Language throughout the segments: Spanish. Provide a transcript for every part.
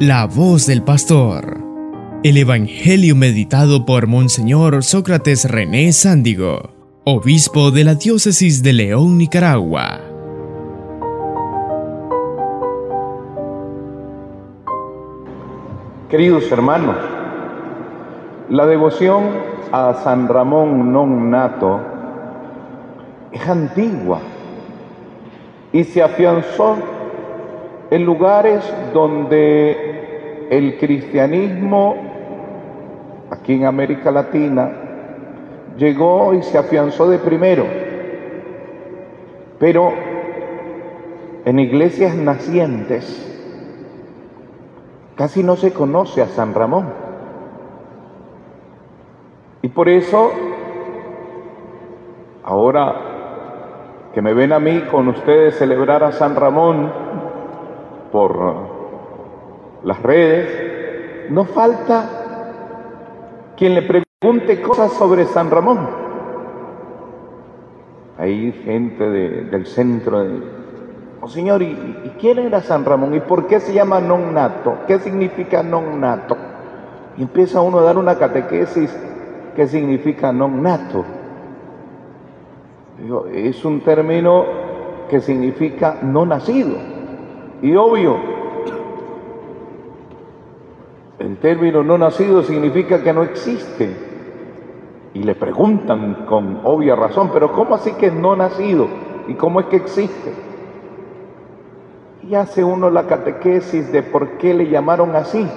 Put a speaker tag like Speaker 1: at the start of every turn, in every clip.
Speaker 1: La voz del pastor. El Evangelio meditado por Monseñor Sócrates René Sándigo, obispo de la diócesis de León, Nicaragua.
Speaker 2: Queridos hermanos, la devoción a San Ramón non nato es antigua y se afianzó en lugares donde el cristianismo, aquí en América Latina, llegó y se afianzó de primero. Pero en iglesias nacientes casi no se conoce a San Ramón. Y por eso, ahora que me ven a mí con ustedes celebrar a San Ramón, por las redes, no falta quien le pregunte cosas sobre San Ramón. Hay gente del centro de, oh señor, ¿y, ¿y, quién era San Ramón? ¿Y por qué se llama non nato? ¿Qué significa non nato? Y empieza uno a dar una catequesis, ¿qué significa non nato? es un término que significa no nacido. Y obvio, el término no nacido significa que no existe. Y le preguntan con obvia razón, pero ¿cómo así que no nacido? ¿Y cómo es que existe? Y hace uno la catequesis de por qué le llamaron así.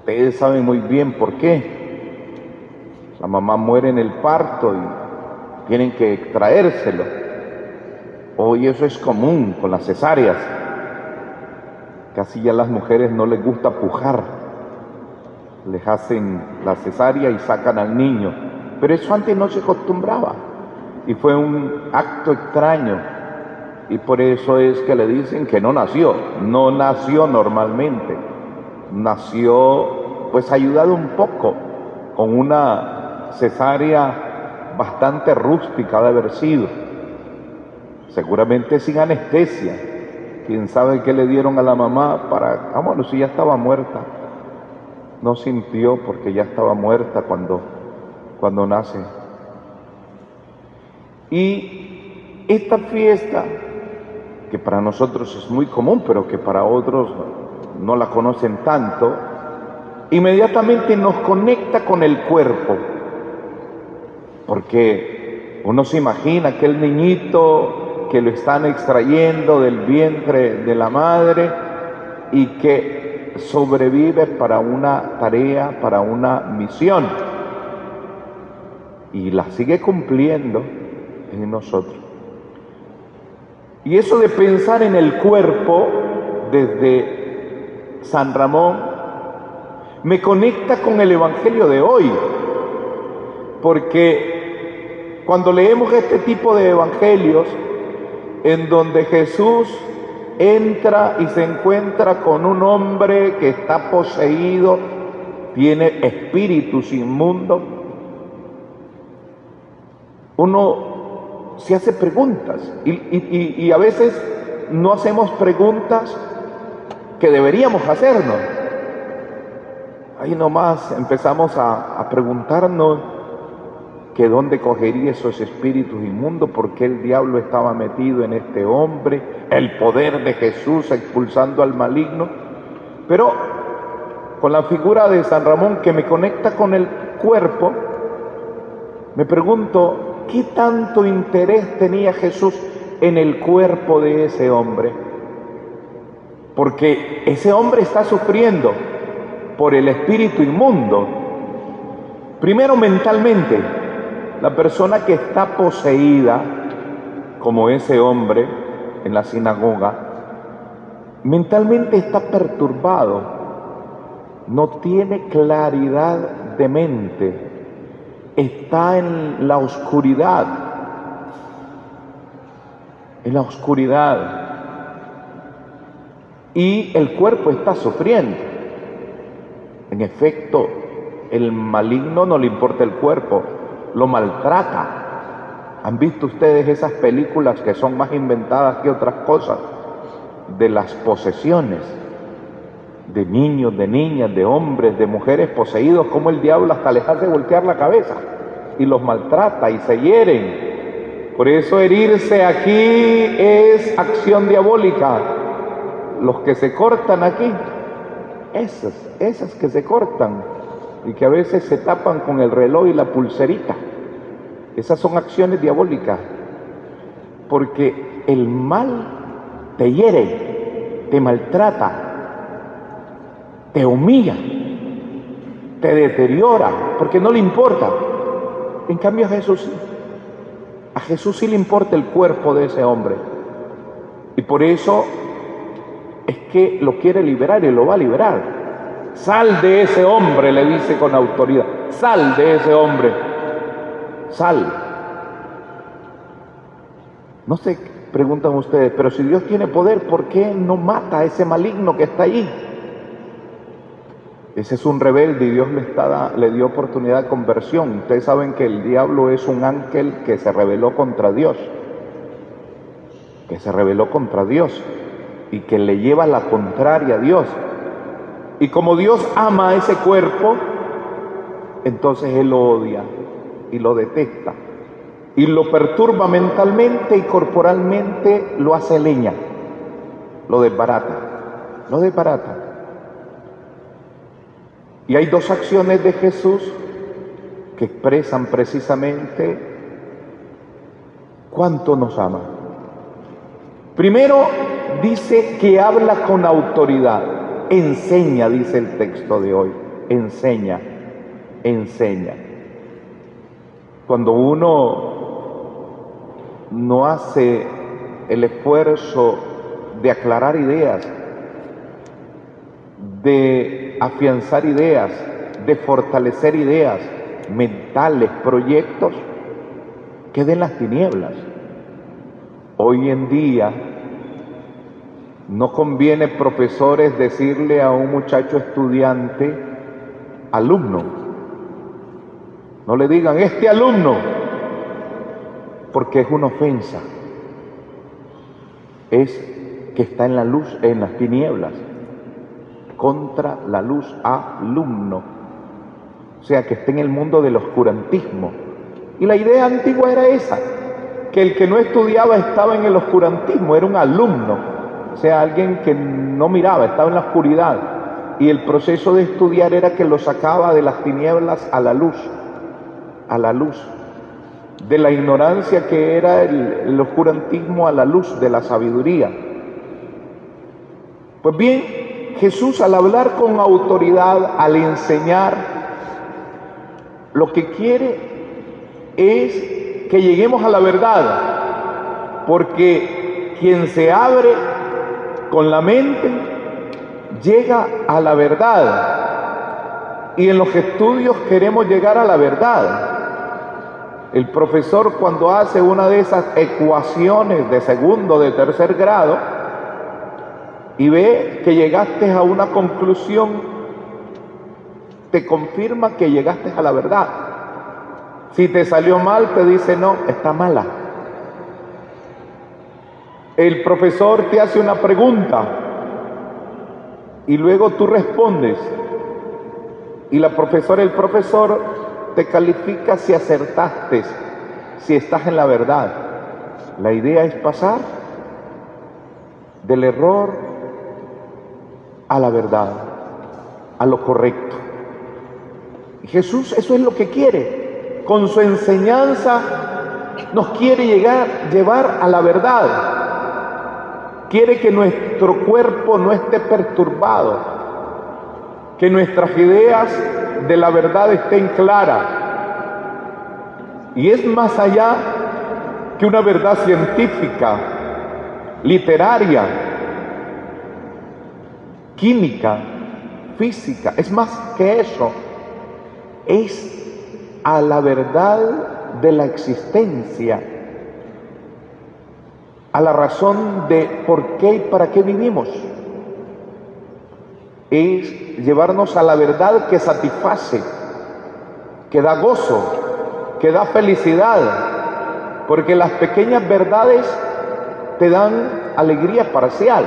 Speaker 2: Ustedes saben muy bien por qué. La mamá muere en el parto y tienen que extraérselo. Hoy eso es común con las cesáreas. Casi ya las mujeres no les gusta pujar. Les hacen la cesárea y sacan al niño. Pero eso antes no se acostumbraba. Y fue un acto extraño. Y por eso es que le dicen que no nació. No nació normalmente. Nació pues ayudado un poco con una cesárea bastante rústica de haber sido seguramente sin anestesia. Quién sabe qué le dieron a la mamá para, vámonos, si ya estaba muerta. No sintió porque ya estaba muerta cuando, cuando nace. Y esta fiesta, que para nosotros es muy común, pero que para otros no la conocen tanto, inmediatamente nos conecta con el cuerpo. Porque uno se imagina que el niñito que lo están extrayendo del vientre de la madre y que sobrevive para una tarea, para una misión. Y la sigue cumpliendo en nosotros. Y eso de pensar en el cuerpo desde San Ramón me conecta con el Evangelio de hoy. Porque cuando leemos este tipo de evangelios, en donde Jesús entra y se encuentra con un hombre que está poseído, tiene espíritus inmundos, uno se hace preguntas y, a veces no hacemos preguntas que deberíamos hacernos. Ahí nomás empezamos a, a preguntarnos que dónde cogería esos espíritus inmundos, porque el diablo estaba metido en este hombre, el poder de Jesús expulsando al maligno. Pero con la figura de San Ramón que me conecta con el cuerpo, me pregunto, ¿qué tanto interés tenía Jesús en el cuerpo de ese hombre? Porque ese hombre está sufriendo por el espíritu inmundo, primero mentalmente, la persona que está poseída, como ese hombre en la sinagoga, mentalmente está perturbado, no tiene claridad de mente, está en la oscuridad, en la oscuridad, y el cuerpo está sufriendo. En efecto, el maligno no le importa el cuerpo, lo maltrata. ¿Han visto ustedes esas películas que son más inventadas que otras cosas? De las posesiones. de niños, de niñas, de hombres, de mujeres poseídos, como el diablo hasta les hace voltear la cabeza y los maltrata y se hieren. Por eso herirse aquí es acción diabólica. Los que se cortan aquí, esas, esas que se cortan y que a veces se tapan con el reloj y la pulserita, esas son acciones diabólicas. Porque el mal te hiere, te maltrata, te humilla, te deteriora, porque no le importa. En cambio a Jesús A Jesús sí le importa el cuerpo de ese hombre. Y por eso es que lo quiere liberar y lo va a liberar. Sal de ese hombre, le dice con autoridad. Sal de ese hombre. Sal. No sé, preguntan ustedes, pero si Dios tiene poder, ¿por qué no mata a ese maligno que está ahí? Ese es un rebelde y Dios le, está, le dio oportunidad de conversión. Ustedes saben que el diablo es un ángel que se rebeló contra Dios, que se rebeló contra Dios y que le lleva la contraria a Dios. Y como Dios ama ese cuerpo, entonces Él lo odia y lo detesta y lo perturba mentalmente y corporalmente lo hace leña, lo desbarata, lo desbarata. Y hay dos acciones de Jesús que expresan precisamente cuánto nos ama. Primero dice que habla con autoridad, enseña, dice el texto de hoy, enseña, enseña. Cuando uno no hace el esfuerzo de aclarar ideas, de afianzar ideas, de fortalecer ideas mentales, proyectos, queden las tinieblas. Hoy en día no conviene profesores decirle a un muchacho estudiante, alumno, no le digan este alumno, porque es una ofensa, es que está en la luz, en las tinieblas contra la luz alumno, o sea, que esté en el mundo del oscurantismo. Y la idea antigua era esa, que el que no estudiaba estaba en el oscurantismo, era un alumno, o sea, alguien que no miraba, estaba en la oscuridad. Y el proceso de estudiar era que lo sacaba de las tinieblas a la luz, a la luz, de la ignorancia que era el, el oscurantismo a la luz de la sabiduría. Pues bien, Jesús al hablar con autoridad, al enseñar, lo que quiere es que lleguemos a la verdad, porque quien se abre con la mente llega a la verdad. Y en los estudios queremos llegar a la verdad. El profesor cuando hace una de esas ecuaciones de segundo, de tercer grado, y ve que llegaste a una conclusión, te confirma que llegaste a la verdad. Si te salió mal, te dice no, está mala. El profesor te hace una pregunta y luego tú respondes. Y la profesora, el profesor te califica si acertaste, si estás en la verdad. La idea es pasar del error a la verdad, a lo correcto. Jesús eso es lo que quiere. Con su enseñanza nos quiere llegar, llevar a la verdad. Quiere que nuestro cuerpo no esté perturbado, que nuestras ideas de la verdad estén claras. Y es más allá que una verdad científica, literaria, química, física, es más que eso, es a la verdad de la existencia, a la razón de por qué y para qué vivimos. Es llevarnos a la verdad que satisface, que da gozo, que da felicidad, porque las pequeñas verdades te dan alegría parcial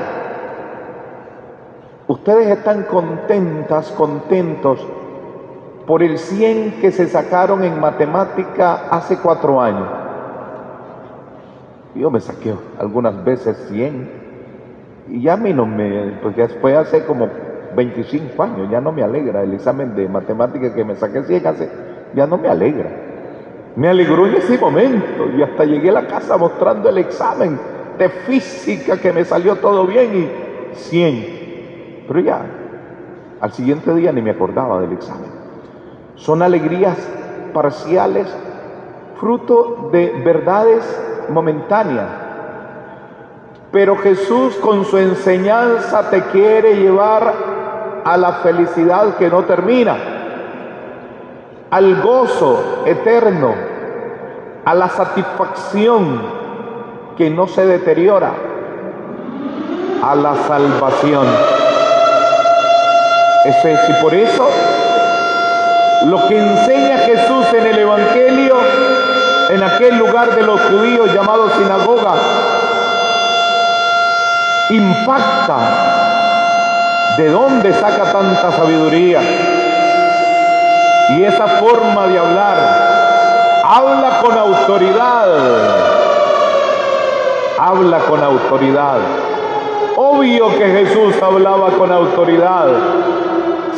Speaker 2: Ustedes están contentas, contentos por el 100 que se sacaron en matemática hace cuatro años. Yo me saqué algunas veces 100 y ya a mí no me, porque fue hace como 25 años, ya no me alegra el examen de matemática que me saqué 100 hace, ya no me alegra. Me alegró en ese momento y hasta llegué a la casa mostrando el examen de física que me salió todo bien y 100. Pero ya, al siguiente día ni me acordaba del examen. Son alegrías parciales, fruto de verdades momentáneas. Pero Jesús con su enseñanza te quiere llevar a la felicidad que no termina, al gozo eterno, a la satisfacción que no se deteriora, a la salvación. Eso es, y por eso lo que enseña Jesús en el Evangelio, en aquel lugar de los judíos llamado sinagoga, impacta. ¿De dónde saca tanta sabiduría? Y esa forma de hablar, habla con autoridad, habla con autoridad. Obvio que Jesús hablaba con autoridad,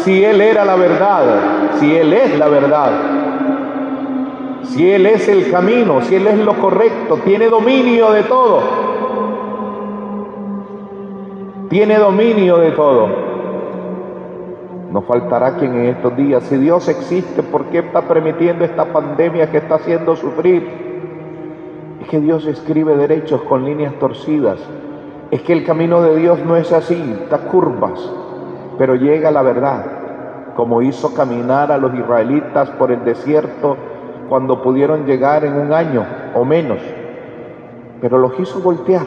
Speaker 2: si Él era la verdad, si Él es la verdad, si Él es el camino, si Él es lo correcto, tiene dominio de todo, tiene dominio de todo. No faltará quien en estos días, si Dios existe, ¿por qué está permitiendo esta pandemia que está haciendo sufrir? Es que Dios escribe derechos con líneas torcidas. Es que el camino de Dios no es así, está curvas pero llega la verdad, como hizo caminar a los israelitas por el desierto cuando pudieron llegar en un año o menos, pero los hizo voltear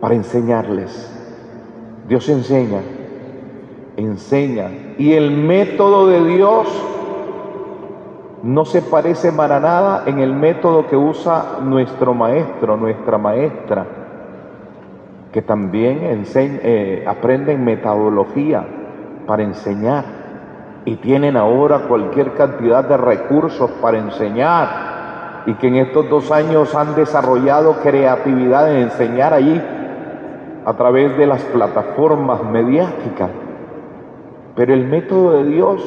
Speaker 2: para enseñarles. Dios enseña, enseña, y el método de Dios no se parece para nada en el método que usa nuestro maestro, nuestra maestra que también eh, aprenden metodología para enseñar y tienen ahora cualquier cantidad de recursos para enseñar y que en estos dos años han desarrollado creatividad en enseñar allí a través de las plataformas mediáticas. Pero el método de Dios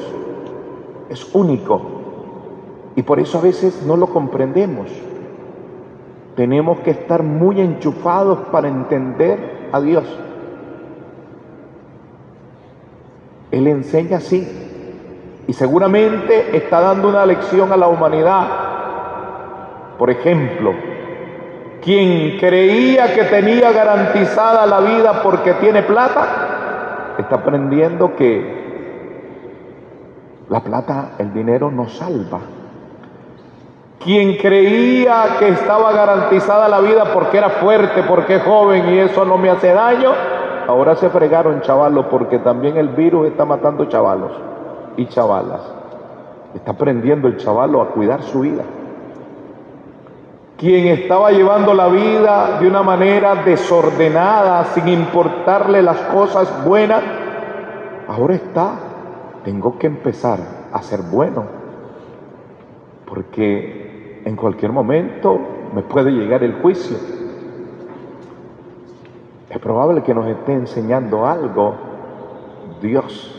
Speaker 2: es único y por eso a veces no lo comprendemos. Tenemos que estar muy enchufados para entender a Dios. Él enseña así y seguramente está dando una lección a la humanidad. Por ejemplo, quien creía que tenía garantizada la vida porque tiene plata, está aprendiendo que la plata, el dinero no salva. Quien creía que estaba garantizada la vida porque era fuerte, porque es joven y eso no me hace daño, ahora se fregaron chavalos porque también el virus está matando chavalos y chavalas. Está aprendiendo el chavalo a cuidar su vida. Quien estaba llevando la vida de una manera desordenada, sin importarle las cosas buenas, ahora está, tengo que empezar a ser bueno. Porque en cualquier momento me puede llegar el juicio. Es probable que nos esté enseñando algo Dios.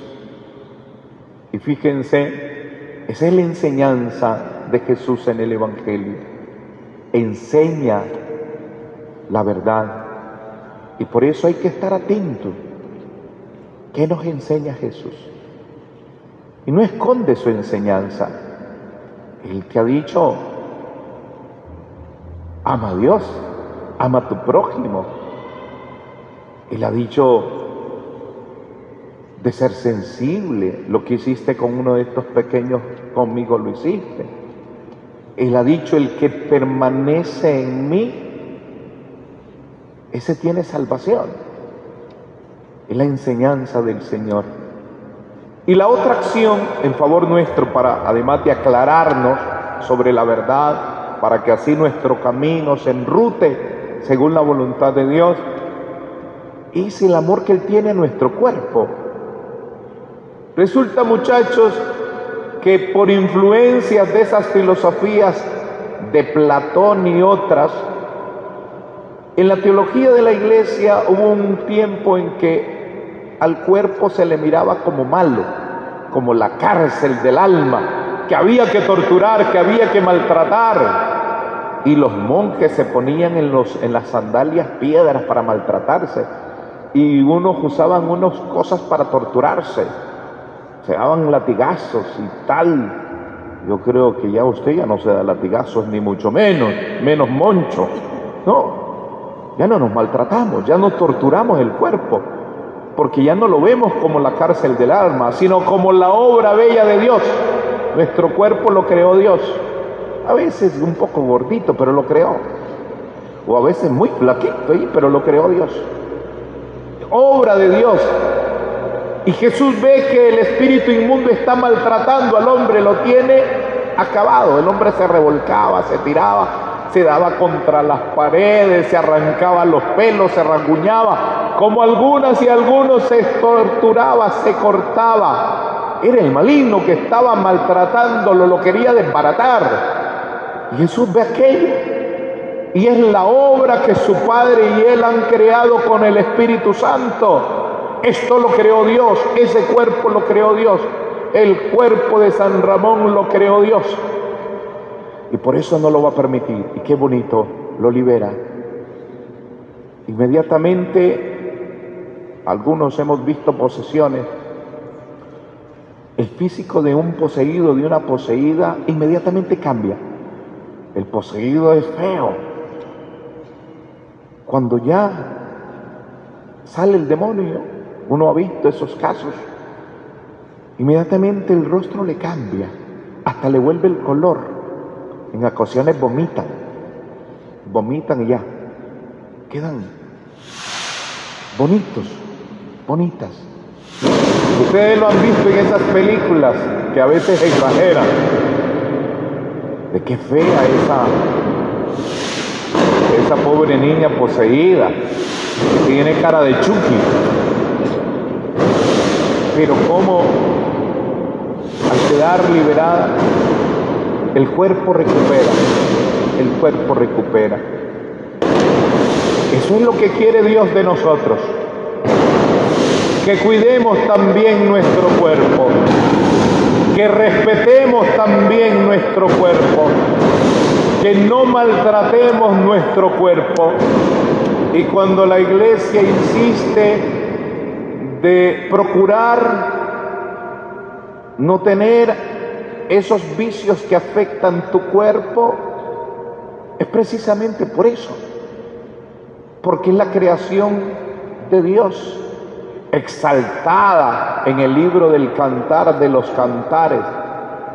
Speaker 2: Fíjense, esa es la enseñanza de Jesús en el Evangelio. Enseña la verdad. Y por eso hay que estar atento. ¿Qué nos enseña Jesús? Y no esconde su enseñanza. Él te ha dicho, Ama a Dios, ama a tu prójimo. Él ha dicho de ser sensible. Lo que hiciste con uno de estos pequeños, conmigo lo hiciste. Él ha dicho, el que permanece en mí, ese tiene salvación. Es la enseñanza del Señor. Y la otra acción en favor nuestro, para además de aclararnos sobre la verdad, para que así nuestro camino se enrute según la voluntad de Dios, es el amor que Él tiene a nuestro cuerpo. Resulta, muchachos, que por influencias de esas filosofías de Platón y otras, en la teología de la iglesia hubo un tiempo en que al cuerpo se le miraba como malo, como la cárcel del alma, que había que torturar, que había que maltratar. Y los monjes se ponían en, los, en las sandalias piedras para maltratarse. Y unos usaban unas cosas para torturarse. Se daban latigazos y tal. Yo creo que ya usted ya no se da latigazos, ni mucho menos, menos moncho. No, ya no nos maltratamos, ya no torturamos el cuerpo, porque ya no lo vemos como la cárcel del alma, sino como la obra bella de Dios. Nuestro cuerpo lo creó Dios. A veces un poco gordito, pero lo creó. O a veces muy flaquito, pero lo creó Dios. Obra de Dios. Y Jesús ve que el espíritu inmundo está maltratando al hombre, lo tiene acabado. El hombre se revolcaba, se tiraba, se daba contra las paredes, se arrancaba los pelos, se rasguñaba, como algunas y algunos se torturaba, se cortaba. Era el maligno que estaba maltratándolo, lo quería desbaratar. Y Jesús ve aquello. Y es la obra que su Padre y Él han creado con el Espíritu Santo. Esto lo creó Dios, ese cuerpo lo creó Dios, el cuerpo de San Ramón lo creó Dios. Y por eso no lo va a permitir. Y qué bonito, lo libera. Inmediatamente, algunos hemos visto posesiones. El físico de un poseído, de una poseída, inmediatamente cambia. El poseído es feo. Cuando ya sale el demonio, uno ha visto esos casos. Inmediatamente el rostro le cambia, hasta le vuelve el color. En ocasiones vomitan, vomitan y ya, quedan bonitos, bonitas. Ustedes lo han visto en esas películas que a veces exageran. De qué fea esa, esa pobre niña poseída, tiene cara de Chucky. Pero como al quedar liberada, el cuerpo recupera, el cuerpo recupera. Eso es lo que quiere Dios de nosotros. Que cuidemos también nuestro cuerpo, que respetemos también nuestro cuerpo, que no maltratemos nuestro cuerpo. Y cuando la iglesia insiste de procurar no tener esos vicios que afectan tu cuerpo, es precisamente por eso, porque es la creación de Dios, exaltada en el libro del cantar de los cantares,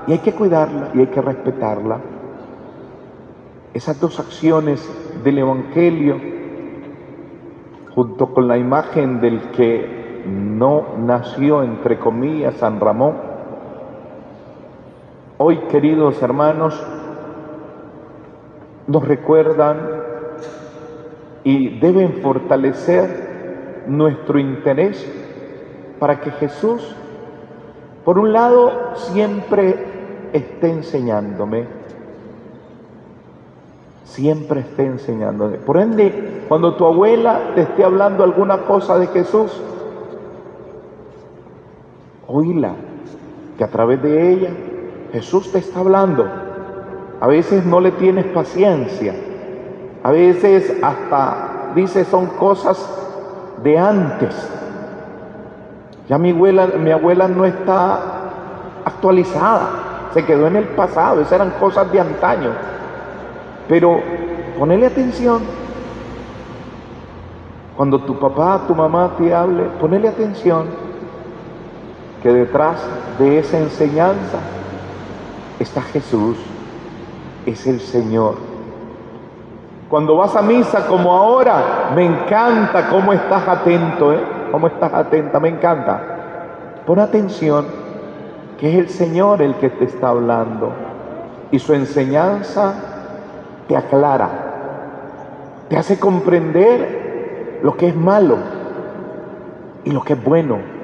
Speaker 2: y hay que cuidarla y hay que respetarla. Esas dos acciones del Evangelio, junto con la imagen del que no nació, entre comillas, San Ramón. Hoy, queridos hermanos, nos recuerdan y deben fortalecer nuestro interés para que Jesús, por un lado, siempre esté enseñándome, siempre esté enseñándome. Por ende, cuando tu abuela te esté hablando alguna cosa de Jesús, oíla, que a través de ella Jesús te está hablando. A veces no le tienes paciencia, a veces hasta dice son cosas de antes. Ya mi abuela, mi abuela no está actualizada, se quedó en el pasado, esas eran cosas de antaño. Pero ponele atención. Cuando tu papá, tu mamá te hable, ponele atención que detrás de esa enseñanza está Jesús, es el Señor. Cuando vas a misa como ahora, me encanta cómo estás atento, ¿eh? Cómo estás atenta, me encanta. Pon atención, que es el Señor el que te está hablando. Y su enseñanza te aclara, te hace comprender lo que es malo, y lo que es bueno.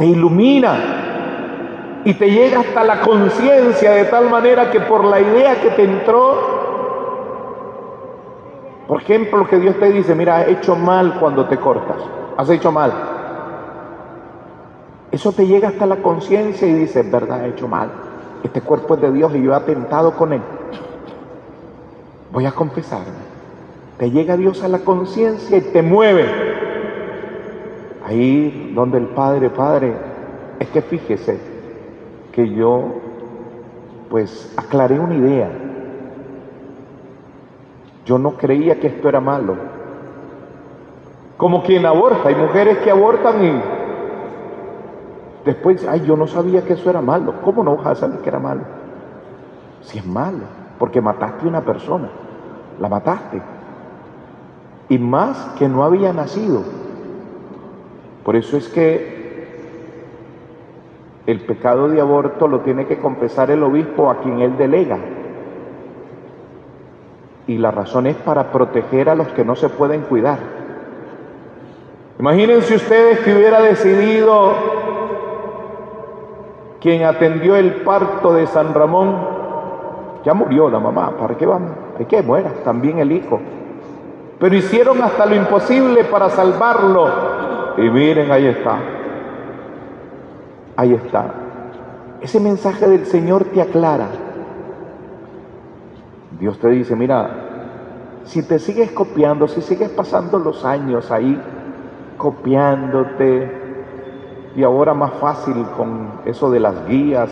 Speaker 2: Te ilumina y te llega hasta la conciencia de tal manera que por la idea que te entró, por ejemplo, que Dios te dice, mira, has hecho mal cuando te cortas, has hecho mal. Eso te llega hasta la conciencia y dices, verdad, he hecho mal. Este cuerpo es de Dios y yo he atentado con él. Voy a confesarme. Te llega Dios a la conciencia y te mueve. Ahí donde el Padre, Padre, es que fíjese que yo pues aclaré una idea. Yo no creía que esto era malo. Como quien aborta, hay mujeres que abortan y después, ay, yo no sabía que eso era malo. ¿Cómo no vas a saber que era malo? Si es malo, porque mataste a una persona, la mataste. Y más que no había nacido. Por eso es que el pecado de aborto lo tiene que confesar el obispo a quien él delega. Y la razón es para proteger a los que no se pueden cuidar. Imagínense ustedes que hubiera decidido quien atendió el parto de San Ramón, ya murió la mamá, ¿para qué vamos? Hay que muera, también el hijo. Pero hicieron hasta lo imposible para salvarlo. Y miren, ahí está. Ahí está. Ese mensaje del Señor te aclara. Dios te dice, mira, si te sigues copiando, si sigues pasando los años ahí copiándote, y ahora más fácil con eso de las guías,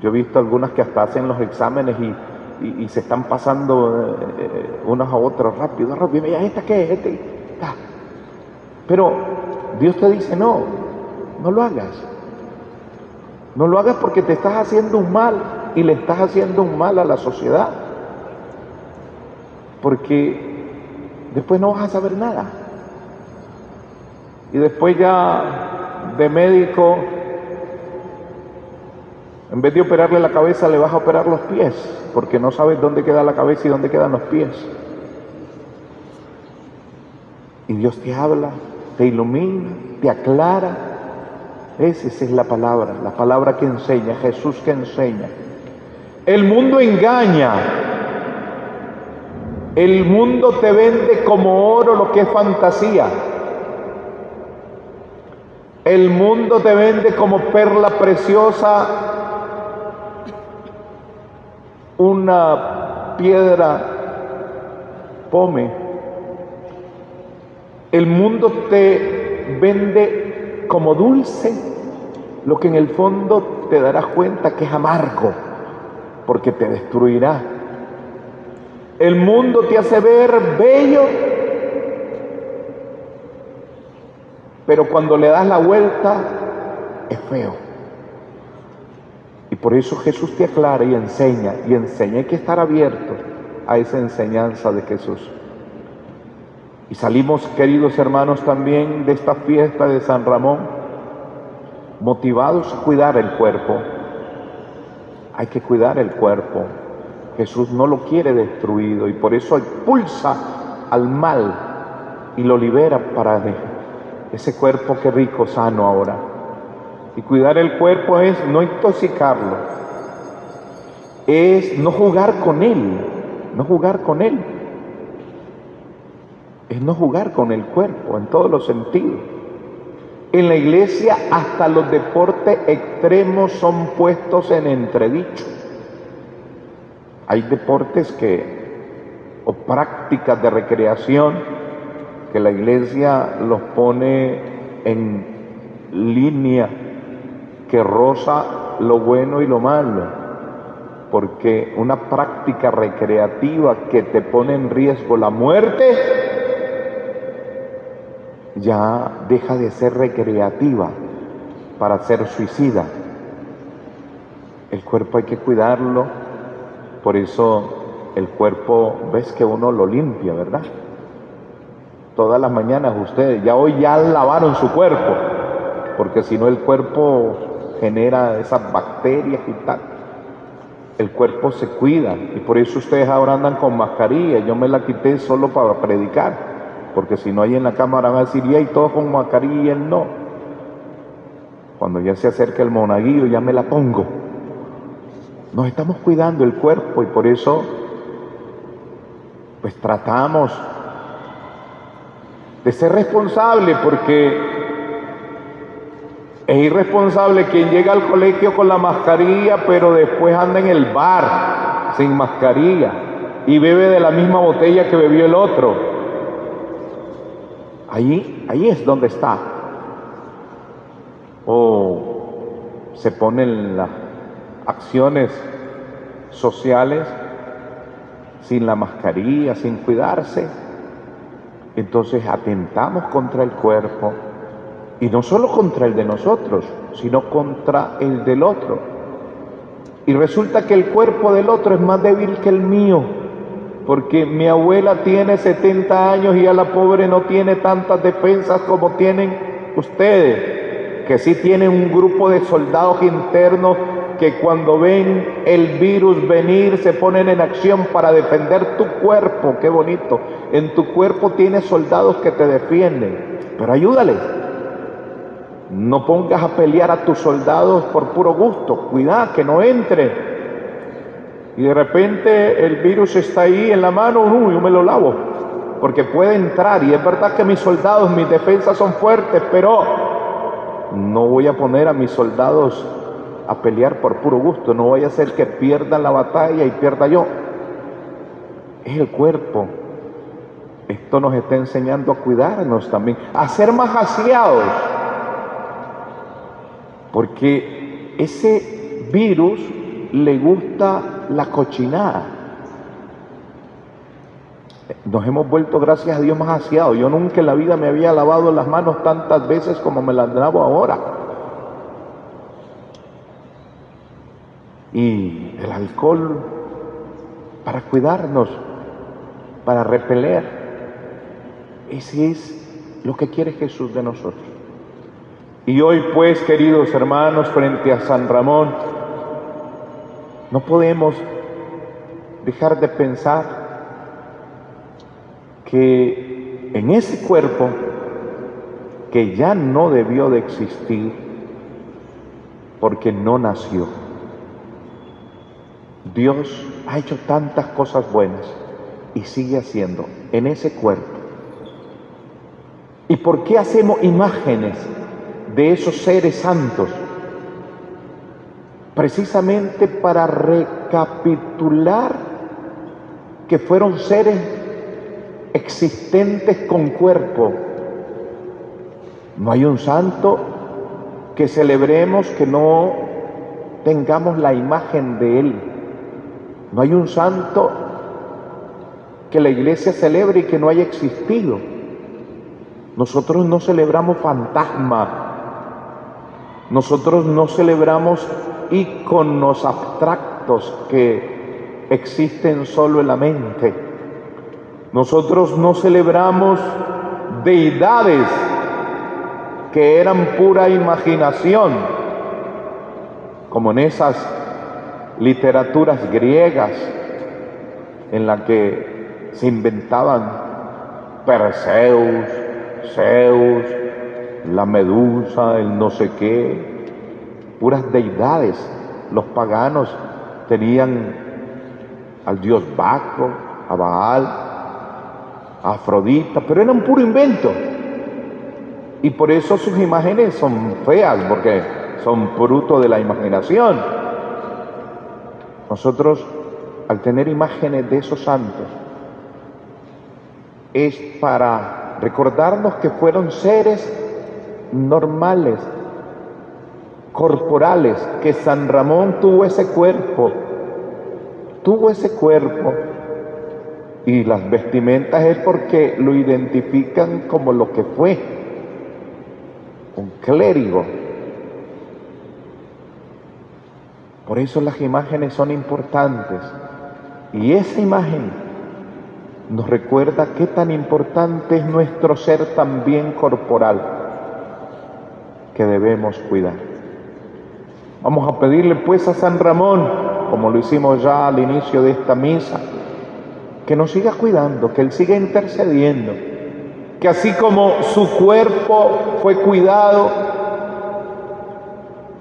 Speaker 2: yo he visto algunas que hasta hacen los exámenes y, se están pasando eh, eh, unos a otros rápido, rápido, mira, ¿esta qué es? Este, Pero Dios te dice, no, no lo hagas. No lo hagas porque te estás haciendo un mal y le estás haciendo un mal a la sociedad. Porque después no vas a saber nada. Y después ya de médico, en vez de operarle la cabeza, le vas a operar los pies, porque no sabes dónde queda la cabeza y dónde quedan los pies. Y Dios te habla, te ilumina, te aclara. Esa es la palabra, la palabra que enseña, Jesús que enseña. El mundo engaña. El mundo te vende como oro lo que es fantasía. El mundo te vende como perla preciosa una piedra pome. El mundo te vende como dulce lo que en el fondo te darás cuenta que es amargo porque te destruirá. El mundo te hace ver bello, pero cuando le das la vuelta es feo. Y por eso Jesús te aclara y enseña, y enseña, hay que estar abierto a esa enseñanza de Jesús. Y salimos, queridos hermanos, también de esta fiesta de San Ramón, motivados a cuidar el cuerpo, hay que cuidar el cuerpo. Jesús no lo quiere destruido y por eso expulsa al mal y lo libera para ese cuerpo que rico, sano ahora. Y cuidar el cuerpo es no intoxicarlo, es no jugar con él, no jugar con él, es no jugar con el cuerpo en todos los sentidos. En la iglesia hasta los deportes extremos son puestos en entredicho. Hay deportes que, o prácticas de recreación, que la iglesia los pone en línea que roza lo bueno y lo malo, porque una práctica recreativa que te pone en riesgo la muerte, ya deja de ser recreativa para ser suicida. El cuerpo hay que cuidarlo, por eso el cuerpo, ves que uno lo limpia, ¿verdad? Todas las mañanas ustedes, ya hoy ya lavaron su cuerpo, porque si no el cuerpo genera esas bacterias y tal. El cuerpo se cuida y por eso ustedes ahora andan con mascarilla. Yo me la quité solo para predicar porque si no hay en la cámara va a decir, y todos con mascarilla y él no. Cuando ya se acerca el monaguillo, ya me la pongo. Nos estamos cuidando el cuerpo y por eso, pues tratamos de ser responsable, porque es irresponsable quien llega al colegio con la mascarilla, pero después anda en el bar sin mascarilla y bebe de la misma botella que bebió el otro. Ahí, ahí es donde está. O se ponen las acciones sociales sin la mascarilla, sin cuidarse. Entonces atentamos contra el cuerpo y no solo contra el de nosotros, sino contra el del otro. Y resulta que el cuerpo del otro es más débil que el mío, porque mi abuela tiene 70 años y a la pobre no tiene tantas defensas como tienen ustedes, que sí tienen un grupo de soldados internos que cuando ven el virus venir se ponen en acción para defender tu cuerpo, qué bonito. En tu cuerpo tienes soldados que te defienden, pero ayúdales. No pongas a pelear a tus soldados por puro gusto, cuidado que no entre. Y de repente el virus está ahí en la mano, uy, yo me lo lavo, porque puede entrar. Y es verdad que mis soldados, mis defensas son fuertes, pero no voy a poner a mis soldados a pelear por puro gusto, no voy a hacer que pierdan la batalla y pierda yo. Es el cuerpo. Esto nos está enseñando a cuidarnos también, a ser más aseados. Porque ese virus le gusta la cochinada. Nos hemos vuelto, gracias a Dios, más aseados. Yo nunca en la vida me había lavado las manos tantas veces como me las lavo ahora. y el alcohol para cuidarnos, para repeler. Ese es lo que quiere Jesús de nosotros. Y hoy pues, queridos hermanos, frente a San Ramón, no podemos dejar de pensar que en ese cuerpo que ya no debió de existir porque no nació, Dios ha hecho tantas cosas buenas y sigue haciendo en ese cuerpo. ¿Y por qué hacemos imágenes de esos seres santos? Precisamente para recapitular que fueron seres existentes con cuerpo. No hay un santo que celebremos que no tengamos la imagen de él no hay un santo que la iglesia celebre y que no haya existido. Nosotros no celebramos fantasmas. Nosotros no celebramos íconos abstractos que existen solo en la mente. Nosotros no celebramos deidades que eran pura imaginación, como en esas literaturas griegas en la que se inventaban Perseus, Zeus, la medusa, el no sé qué, puras deidades. Los paganos tenían al dios Baco, a Baal, a Afrodita, pero eran puro invento. Y por eso sus imágenes son feas, porque son fruto de la imaginación. Nosotros, al tener imágenes de esos santos, es para recordarnos que fueron seres normales, corporales, que San Ramón tuvo ese cuerpo, tuvo ese cuerpo, y las vestimentas es porque lo identifican como lo que fue, un clérigo, Por eso las imágenes son importantes. Y esa imagen nos recuerda qué tan importante es nuestro ser también corporal que debemos cuidar. Vamos a pedirle pues a San Ramón, como lo hicimos ya al inicio de esta misa, que nos siga cuidando, que Él siga intercediendo que así como su cuerpo fue cuidado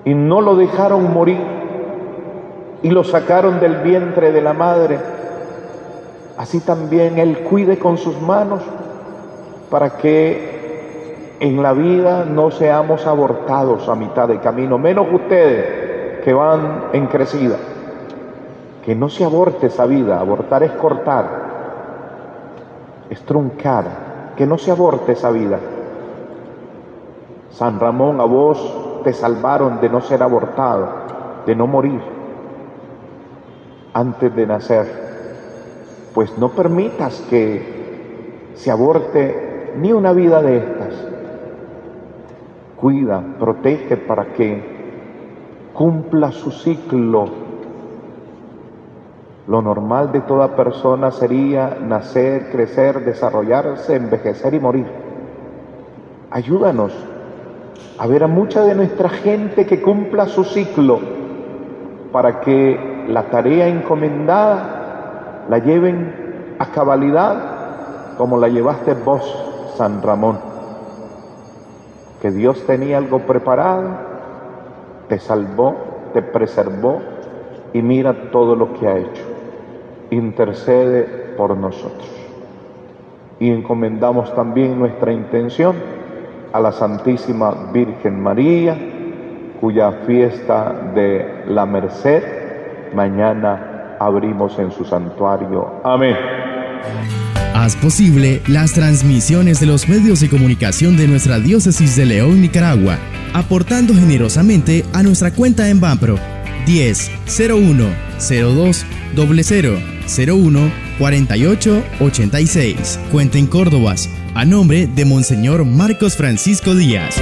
Speaker 2: y no lo dejaron morir y lo sacaron del vientre de la madre, así también Él cuide con sus manos para que en la vida no seamos abortados a mitad de camino, menos ustedes que van en crecida. Que no se aborte esa vida, abortar es cortar, es truncar, que no se aborte esa vida. San Ramón, a vos te salvaron de no ser abortado, de no morir antes de nacer. Pues no permitas que se aborte ni una vida de estas. Cuida, protege para que cumpla su ciclo. Lo normal de toda persona sería nacer, crecer, desarrollarse, envejecer y morir. Ayúdanos a ver a mucha de nuestra gente que cumpla su ciclo para que la tarea encomendada la lleven a cabalidad como la llevaste vos, San Ramón. Que Dios tenía algo preparado, te salvó, te preservó y mira todo lo que ha hecho. Intercede por nosotros. Y encomendamos también nuestra intención a la Santísima Virgen María, cuya fiesta de la Merced mañana abrimos en su santuario. Amén.
Speaker 1: Haz posible las transmisiones de los medios de comunicación de nuestra diócesis de León, Nicaragua, aportando generosamente a nuestra cuenta en Banpro 10 01 02 00 01 48 86. Cuenta en Córdobas a nombre de Monseñor Marcos Francisco Díaz.